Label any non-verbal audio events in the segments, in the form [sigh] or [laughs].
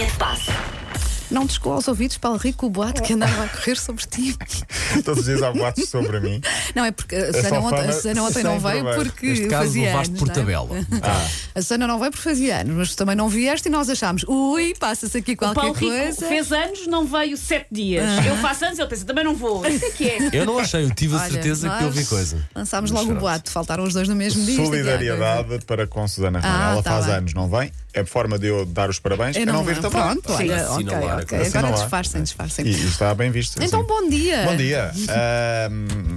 Núñez Paz. Não te chegou aos ouvidos, Paulo Rico, o boato que andava a correr sobre ti. [laughs] Todos os dias há boatos sobre mim. Não, é porque a É Susana ontem, a Susana ontem não veio proveito. porque Neste caso, fazia levaste anos. por não é? tabela. [laughs] A Susana não veio porque fazia anos, mas tu também não vieste e nós achámos, ui, passa-se aqui O qualquer Paulo Rico coisa. fez anos, não veio sete dias. Eu faço anos, ele pensa, também não vou. Isso é que é. Eu não achei, eu tive a Olha, certeza que ouvi coisa. Lançámos logo o boato, faltaram os dois no mesmo dia. é Solidariedade para com Susana Romana. Ah, Ela tá faz bem. anos, não vem? É forma de eu dar os parabéns. Eu Eu não vir também. Pronto, olha, Sim, ok. assinalar. Agora disfarcem, disfarcem. E, e está bem visto. Então, assim. bom dia. Bom dia. [laughs] Ahm,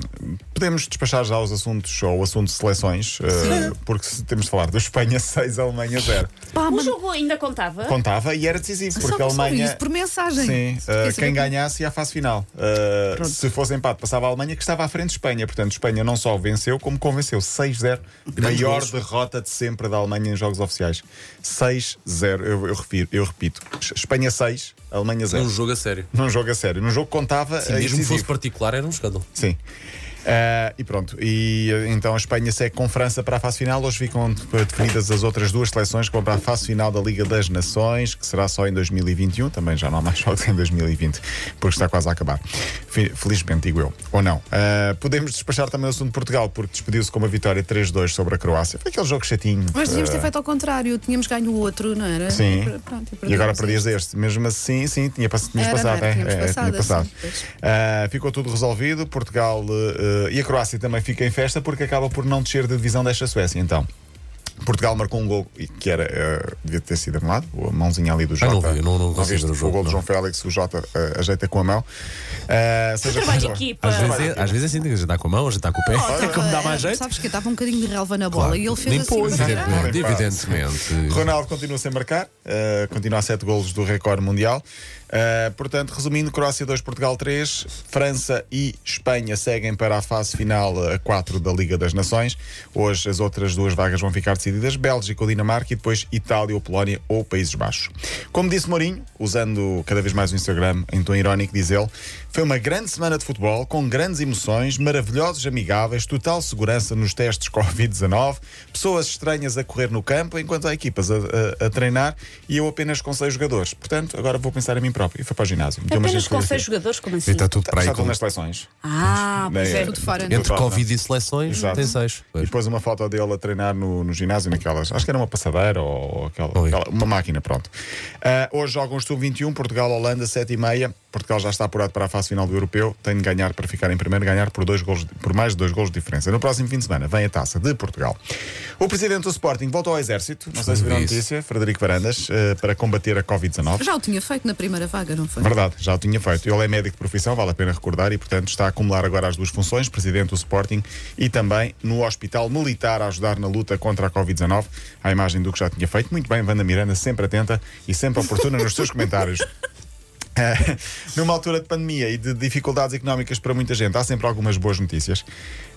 podemos despachar já os assuntos, ou o assunto de seleções, ah, porque temos de falar do Espanha [laughs] 6, Alemanha 0. Pá, O jogo ainda contava? Contava e era decisivo, só porque a Alemanha. isso por mensagem. Sim, saber quem que- ganhasse ia à fase final. Ah, se fosse empate, passava a Alemanha, que estava à frente de Espanha. Portanto, Espanha não só venceu, como convenceu 6-0. Grandes Maior gols. derrota de sempre da Alemanha em jogos oficiais. 6-0. Eu, eu, refiro, eu repito: Espanha 6, Alemanha 0. Um jogo a sério. Num jogo a sério. Num jogo que contava. Sim, mesmo decisivo. fosse particular, era um escândalo. Sim. Ah, e pronto, e então a Espanha segue com França para a fase final. Hoje ficam definidas as outras duas seleções que vão para a fase final da Liga das Nações, que será só em 2021. Também já não há mais [laughs] jogos em 2020, porque está quase a acabar. Fe- Felizmente, digo eu. Ou não. Ah, podemos despachar também o assunto de Portugal, porque despediu-se com uma vitória 3-2 sobre a Croácia. Foi aquele jogo chatinho. Mas devíamos ter Ah, feito ao contrário, tínhamos ganho o outro, não era? Sim. E, pronto, E agora perdemos perdias este. Mesmo assim, sim, tinha, pass- Era, passado. não é, Tínhamos é, passado, tinha passado. sim, pois. Ah, ficou tudo resolvido. Portugal e a Croácia também fica em festa porque acaba por não descer de divisão desta Suécia. Então. Portugal marcou um gol que era, eh, devia ter sido anulado, a mãozinha ali do Ah, Jota. não vi, não- não consigo viste? o jogo, O gol do não. João Félix, o Jota eh, ajeita com a mão. Ah, seja Trabalho de equipa. Às vezes, é, às vezes é assim, tem que ajeitar com a mão, ajeitar com o pé. É [laughs] como dá mais jeito. Sabes que estava um bocadinho de relva na bola Claro. e ele fez Nem assim. evidentemente, Ah, evidentemente. Ronaldo continua sem marcar, eh, continua a 7 golos do recorde mundial. Eh, portanto, resumindo, Croácia 2, Portugal 3, França e Espanha seguem para a fase final a 4 da Liga das Nações. Hoje as outras duas vagas vão ficar decididas: Bélgica ou Dinamarca e depois Itália ou Polónia ou Países Baixos. Como disse Mourinho, usando cada vez mais o Instagram em tom irónico, diz ele, foi uma grande semana de futebol, com grandes emoções, maravilhosos amigáveis, total segurança nos testes [laughs] Covid-19, pessoas estranhas a correr no campo, enquanto há equipas a, a- a treinar e eu apenas com seis jogadores. Portanto, agora vou pensar em mim próprio. E foi para o ginásio. Meteu umas Apenas com seis jogadores, como E assim? está tudo para aí estou com... nas seleções. Ah, pois Nem- é. Tudo fora, Tudo Entre fora. Covid e seleções, Exato. tem seis. E Pois. depois uma foto dele a treinar no, no ginásio, naquelas. Acho que era uma passadeira ou aquela, Oi. aquela- uma máquina, pronto. Ah, hoje jogam os sub-21, Portugal-Holanda, 7h30. Portugal já está apurado para a fase final do europeu. Tem de ganhar para ficar em primeiro, ganhar por, dois golos, por mais de dois golos de diferença. No próximo fim de semana vem a taça de Portugal. O presidente do Sporting voltou ao exército, não sei se viram a notícia, Frederico Varandas, eh, para combater a Covid-19. Já o tinha feito na primeira vaga, não foi? Verdade, já o tinha feito. Ele é médico de profissão, vale a pena recordar, e portanto está a acumular agora as duas funções, presidente do Sporting e também no Hospital Militar a ajudar na luta contra a Covid-19, à imagem do que já tinha feito. Muito bem, Wanda Miranda, sempre atenta e sempre oportuna nos seus comentários. [laughs] Eh, [laughs] numa altura de pandemia e de dificuldades económicas para muita gente, há sempre algumas boas notícias.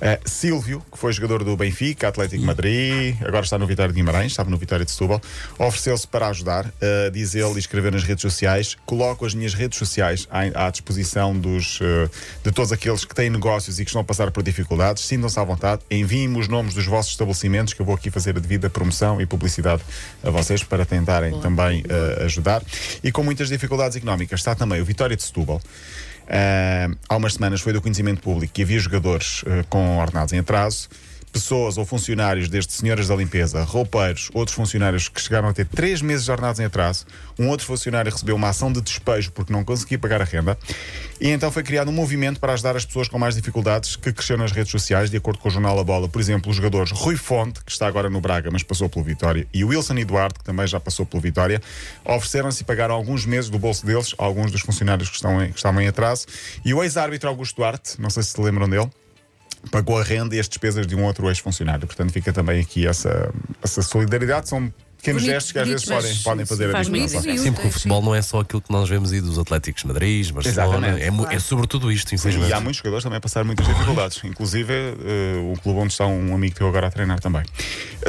Eh, Silvio, que foi jogador do Benfica, Atlético de Madrid, agora está no Vitória de Guimarães, estava no Vitória de Setúbal, ofereceu-se para ajudar, eh, diz ele e escrever nas redes sociais. Coloco as minhas redes sociais à, à disposição dos, eh, de todos aqueles que têm negócios e que estão a passar por dificuldades. Sintam-se à vontade, enviem-me os nomes dos vossos estabelecimentos, que eu vou aqui fazer a devida promoção e publicidade a vocês para tentarem também ajudar. E com muitas dificuldades económicas está também o Vitória de Setúbal. Ah, há umas semanas foi do conhecimento público que havia jogadores eh, com ordenados em atraso, pessoas ou funcionários, desde senhoras da limpeza, roupeiros, outros funcionários que chegaram a ter três meses de ordenados em atraso. Um outro funcionário recebeu uma ação de despejo porque não conseguia pagar a renda. E então foi criado um movimento para ajudar as pessoas com mais dificuldades que cresceu nas redes sociais, de acordo com o jornal A Bola. Por exemplo, os jogadores Rui Fonte, que está agora no Braga, mas passou pelo Vitória, e Wilson Eduardo, que também já passou pelo Vitória, ofereceram-se e pagaram alguns meses do bolso deles, alguns dos funcionários que, estão em, que estavam em atraso. E o ex-árbitro Augusto Duarte, não sei se se lembram dele, pagou a renda e as despesas de um outro ex-funcionário. Portanto, fica também aqui essa, essa solidariedade. São pequenos Bonito, gestos que às vezes podem, podem fazer a faz diferença. bonito, Sim, porque o Sim. futebol não é só aquilo que nós vemos aí dos Atléticos de Madrid, Barcelona. Exatamente. É, mu- é sobretudo isto, infelizmente. E há muitos jogadores também a passar muitas dificuldades, inclusive eh, o clube onde está um amigo teu agora a treinar também.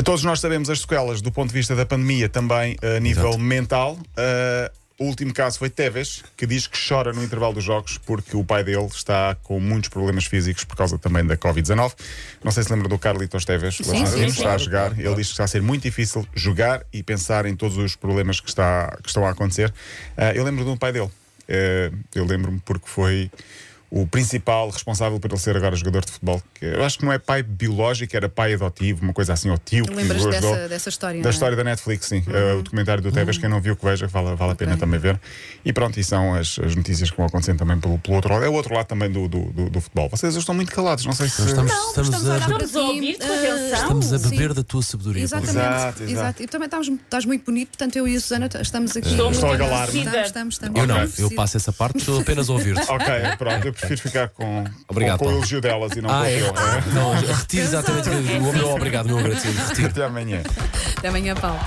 Todos nós sabemos as sequelas do ponto de vista da pandemia, também a nível Exato. mental. Eh, O último caso foi Tevez, que diz que chora no intervalo dos jogos porque o pai dele está com muitos problemas físicos por causa também da Covid-19. Não sei se lembra do Carlitos Tevez, sim, que sim. está a jogar. Ele diz que está a ser muito difícil jogar e pensar em todos os problemas que, está, que estão a acontecer. Ah, eu lembro do pai dele. Eh, eu lembro-me porque foi o principal responsável por ele ser agora jogador de futebol. Que eu acho que não é pai biológico, era pai adotivo, uma coisa assim, ou tio que Lembras o ajudou. dessa, dessa história? Da é? história da Netflix, sim. Eh, o documentário do Tevez, quem não viu que veja, vale, vale a pena também ver. E pronto, e são as, as notícias que vão acontecendo também pelo, pelo outro lado. É o outro lado também do, do, do- do futebol. Vocês estão muito calados, não sei se. Estamos, Não, estamos, estamos a a, Estamos a ouvir com atenção. estamos a Sim. beber da tua sabedoria. Exatamente, Exato, exato. E também estás, estás muito bonito, portanto eu e a Susana estamos aqui. Estou Estou a galar-me. agradecida. Estamos, estamos, Eu não, estamos. eu passo essa parte, estou apenas a ouvir-te. Ok, pronto, prefiro ficar com, Obrigado, com, com o elogio delas e não Ah, com é? o teu. é? Não, retiro exatamente o meu obrigado, meu agradecido. Retiro. Até amanhã. Até amanhã, Paulo.